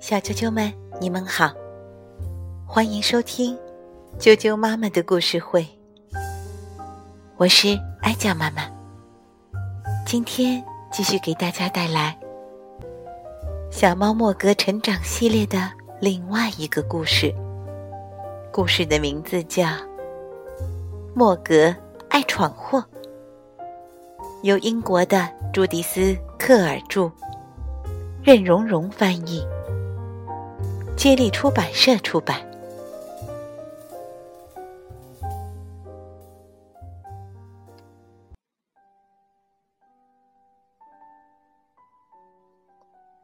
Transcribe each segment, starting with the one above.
小啾啾们，你们好，欢迎收听啾啾妈妈的故事会。我是哀家妈妈，今天继续给大家带来《小猫莫格成长系列》的另外一个故事。故事的名字叫《莫格爱闯祸》，由英国的朱迪斯·克尔著，任蓉蓉翻译。接力出版社出版。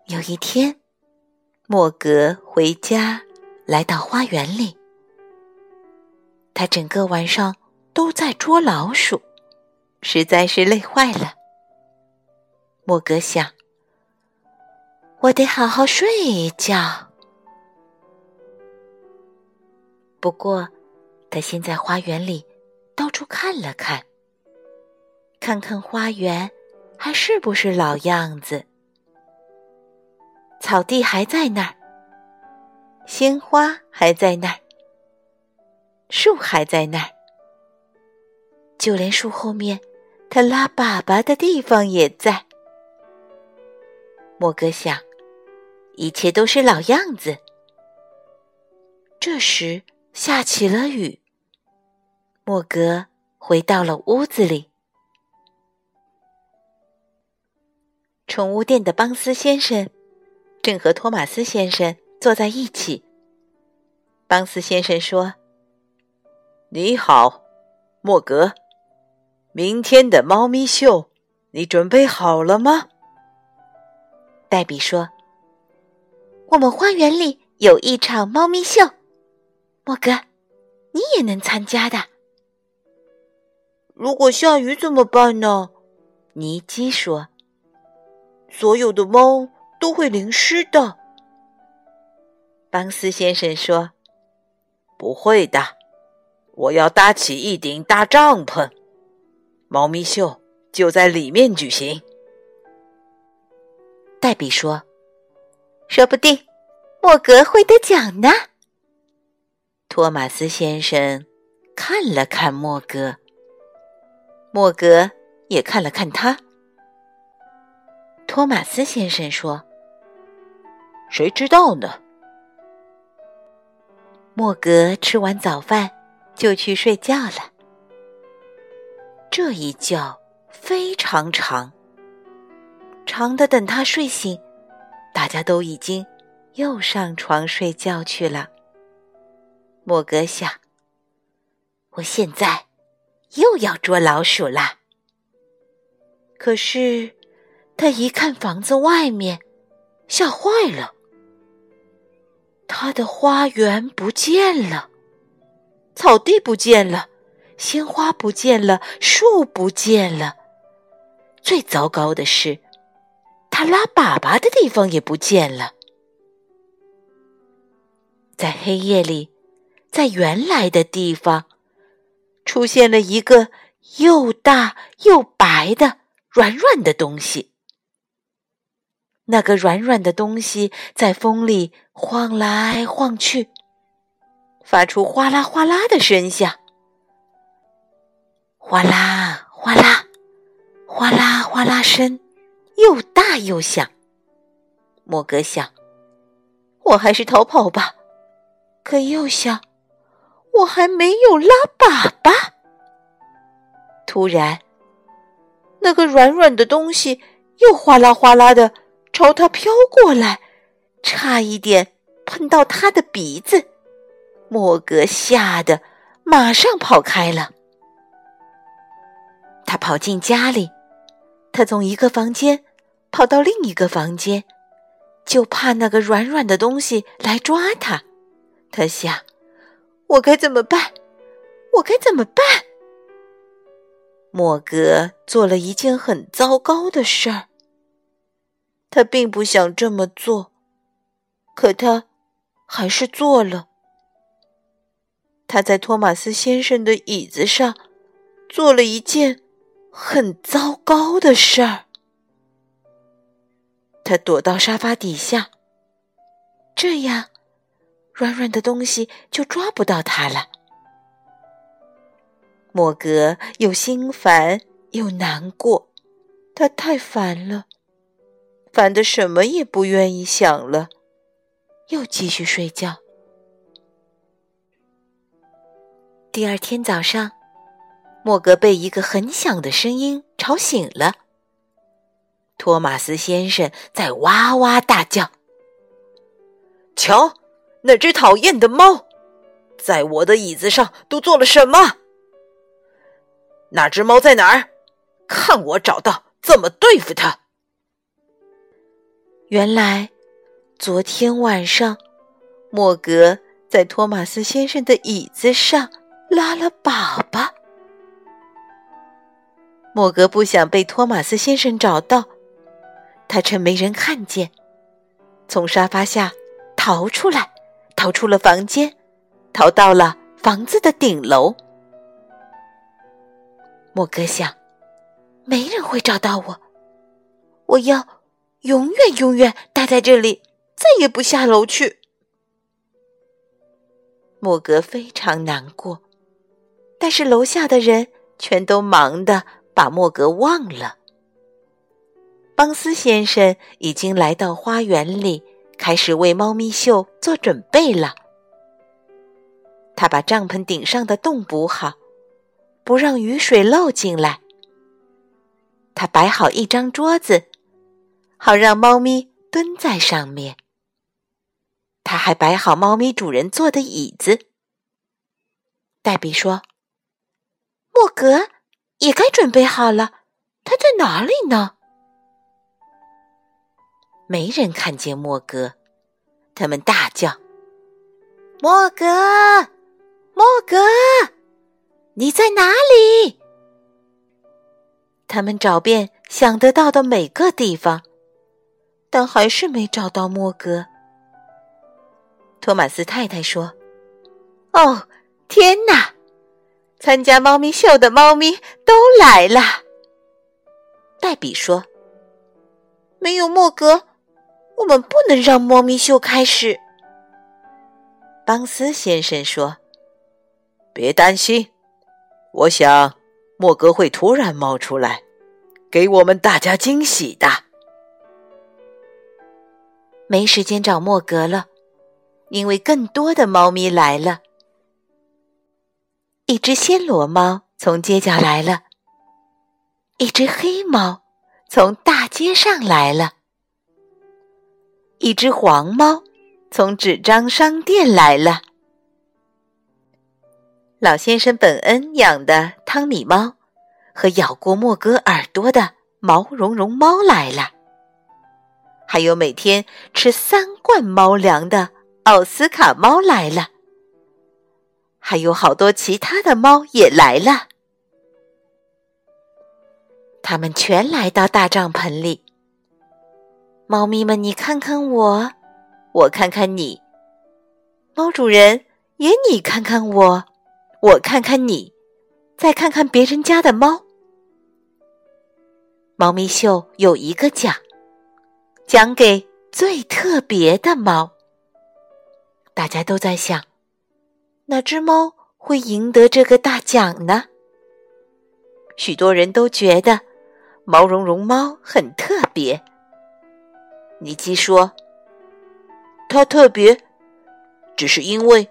有一天，莫格回家，来到花园里。他整个晚上都在捉老鼠，实在是累坏了。莫格想：“我得好好睡一觉。”不过，他先在花园里到处看了看，看看花园还是不是老样子。草地还在那儿，鲜花还在那儿，树还在那儿，就连树后面他拉粑粑的地方也在。莫格想，一切都是老样子。这时。下起了雨。莫格回到了屋子里。宠物店的邦斯先生正和托马斯先生坐在一起。邦斯先生说：“你好，莫格，明天的猫咪秀，你准备好了吗？”黛比说：“我们花园里有一场猫咪秀。”莫哥，你也能参加的。如果下雨怎么办呢？尼基说：“所有的猫都会淋湿的。”邦斯先生说：“不会的，我要搭起一顶大帐篷，猫咪秀就在里面举行。”黛比说：“说不定莫格会得奖呢。”托马斯先生看了看莫格，莫格也看了看他。托马斯先生说：“谁知道呢？”莫格吃完早饭就去睡觉了。这一觉非常长，长的等他睡醒，大家都已经又上床睡觉去了。莫格想：“我现在又要捉老鼠啦。”可是他一看房子外面，吓坏了。他的花园不见了，草地不见了，鲜花不见了，树不见了。最糟糕的是，拉粑粑的地方也不见了。在黑夜里。在原来的地方，出现了一个又大又白的软软的东西。那个软软的东西在风里晃来晃去，发出哗啦哗啦的声响。哗啦哗啦，哗啦哗啦声又大又响。莫格想：“我还是逃跑吧。”可又想。我还没有拉粑粑。突然，那个软软的东西又哗啦哗啦的朝他飘过来，差一点碰到他的鼻子。莫格吓得马上跑开了。他跑进家里，他从一个房间跑到另一个房间，就怕那个软软的东西来抓他。他想。我该怎么办？我该怎么办？莫格做了一件很糟糕的事儿。他并不想这么做，可他还是做了。他在托马斯先生的椅子上做了一件很糟糕的事儿。他躲到沙发底下，这样软软的东西就抓不到他了。莫格又心烦又难过，他太烦了，烦的什么也不愿意想了，又继续睡觉。第二天早上，莫格被一个很响的声音吵醒了。托马斯先生在哇哇大叫：“瞧，那只讨厌的猫，在我的椅子上都做了什么？那只猫在哪儿？看我找到怎么对付它！”原来，昨天晚上，莫格在托马斯先生的椅子上。拉了粑粑。莫格不想被托马斯先生找到，他趁没人看见，从沙发下逃出来，逃出了房间，逃到了房子的顶楼。莫格想，没人会找到我，我要永远永远待在这里，再也不下楼去。莫格非常难过。但是楼下的人全都忙的把莫格忘了。邦斯先生已经来到花园里，开始为猫咪秀做准备了。他把帐篷顶上的洞补好，不让雨水漏进来。他摆好一张桌子，好让猫咪蹲在上面。他还摆好猫咪主人坐的椅子。黛比说。莫格也该准备好了，他在哪里呢？没人看见莫格，他们大叫：“莫格，莫格，你在哪里？”他们找遍想得到的每个地方，但还是没找到莫格。托马斯太太说：“哦，天哪！”参加猫咪秀的猫咪都来了。黛比说：“没有莫格，我们不能让猫咪秀开始。”邦斯先生说：“别担心，我想莫格会突然冒出来，给我们大家惊喜的。”没时间找莫格了，因为更多的猫咪来了。一只暹罗猫从街角来了，一只黑猫从大街上来了，一只黄猫从纸张商店来了。老先生本恩养的汤米猫和咬过莫哥耳朵的毛茸茸猫来了，还有每天吃三罐猫粮的奥斯卡猫来了。还有好多其他的猫也来了，他们全来到大帐篷里。猫咪们，你看看我，我看看你；猫主人也你看看我，我看看你，再看看别人家的猫。猫咪秀有一个奖，奖给最特别的猫。大家都在想。哪只猫会赢得这个大奖呢？许多人都觉得毛茸茸猫很特别。尼基说：“它特别，只是因为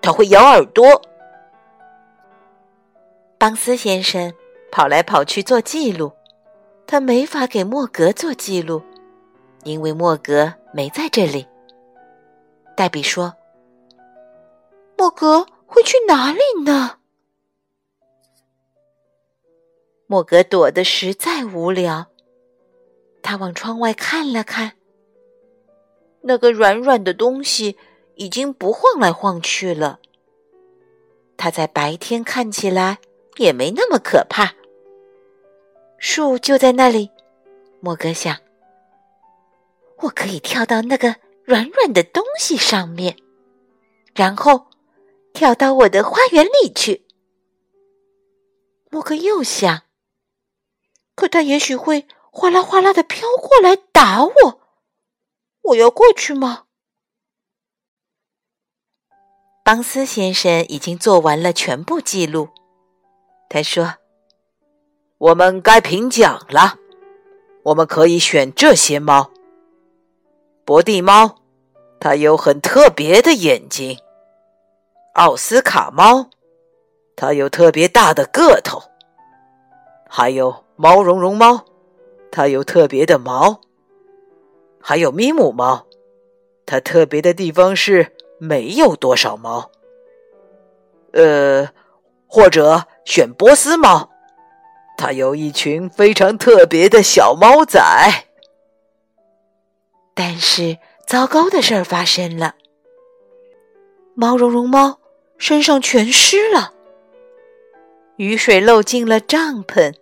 它会咬耳朵。”邦斯先生跑来跑去做记录，他没法给莫格做记录，因为莫格没在这里。黛比说。莫格会去哪里呢？莫格躲得实在无聊，他往窗外看了看。那个软软的东西已经不晃来晃去了。它在白天看起来也没那么可怕。树就在那里，莫格想，我可以跳到那个软软的东西上面，然后。跳到我的花园里去。莫克又想，可他也许会哗啦哗啦的飘过来打我，我要过去吗？邦斯先生已经做完了全部记录。他说：“我们该评奖了。我们可以选这些猫：博蒂猫，它有很特别的眼睛；奥斯卡猫，它有特别大的个头；还有毛茸茸猫，它有特别的毛；还有咪姆猫，它特别的地方是。”没有多少猫，呃，或者选波斯猫，它有一群非常特别的小猫仔。但是糟糕的事儿发生了，毛茸茸猫身上全湿了，雨水漏进了帐篷，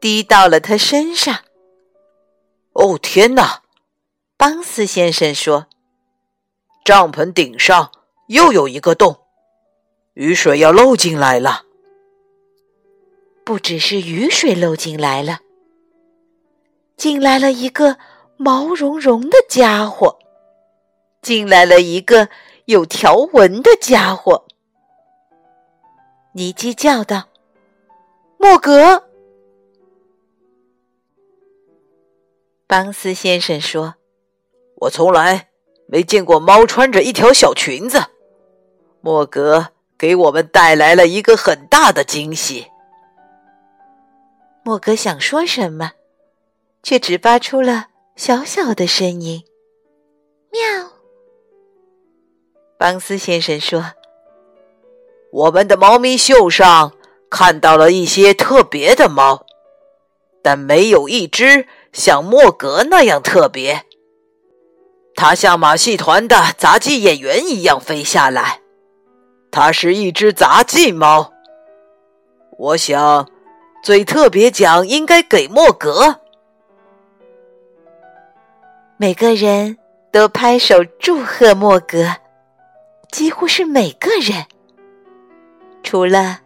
滴到了他身上。哦，天哪！邦斯先生说。帐篷顶上又有一个洞，雨水要漏进来了。不只是雨水漏进来了，进来了一个毛茸茸的家伙，进来了一个有条纹的家伙。尼基叫道：“莫格！”邦斯先生说：“我从来。”没见过猫穿着一条小裙子，莫格给我们带来了一个很大的惊喜。莫格想说什么，却只发出了小小的声音：“喵。”邦斯先生说：“我们的猫咪秀上看到了一些特别的猫，但没有一只像莫格那样特别。”它像马戏团的杂技演员一样飞下来，它是一只杂技猫。我想，最特别奖应该给莫格。每个人都拍手祝贺莫格，几乎是每个人，除了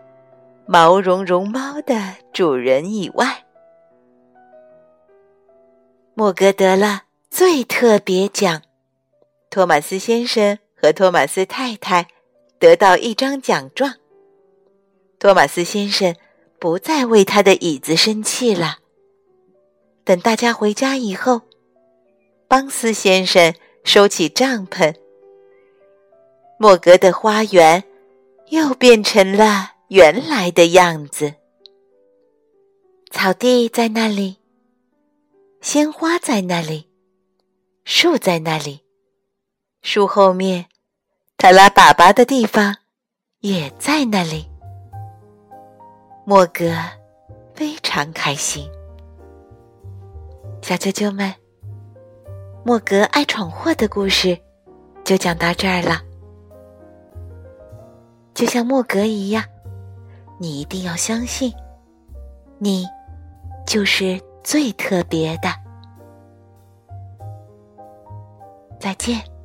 毛茸茸猫的主人以外，莫格得了。最特别奖，托马斯先生和托马斯太太得到一张奖状。托马斯先生不再为他的椅子生气了。等大家回家以后，邦斯先生收起帐篷，莫格的花园又变成了原来的样子。草地在那里，鲜花在那里。树在那里，树后面，他拉粑粑的地方也在那里。莫格非常开心。小啾啾们，莫格爱闯祸的故事就讲到这儿了。就像莫格一样你一定要相信你就是最特别的。再见。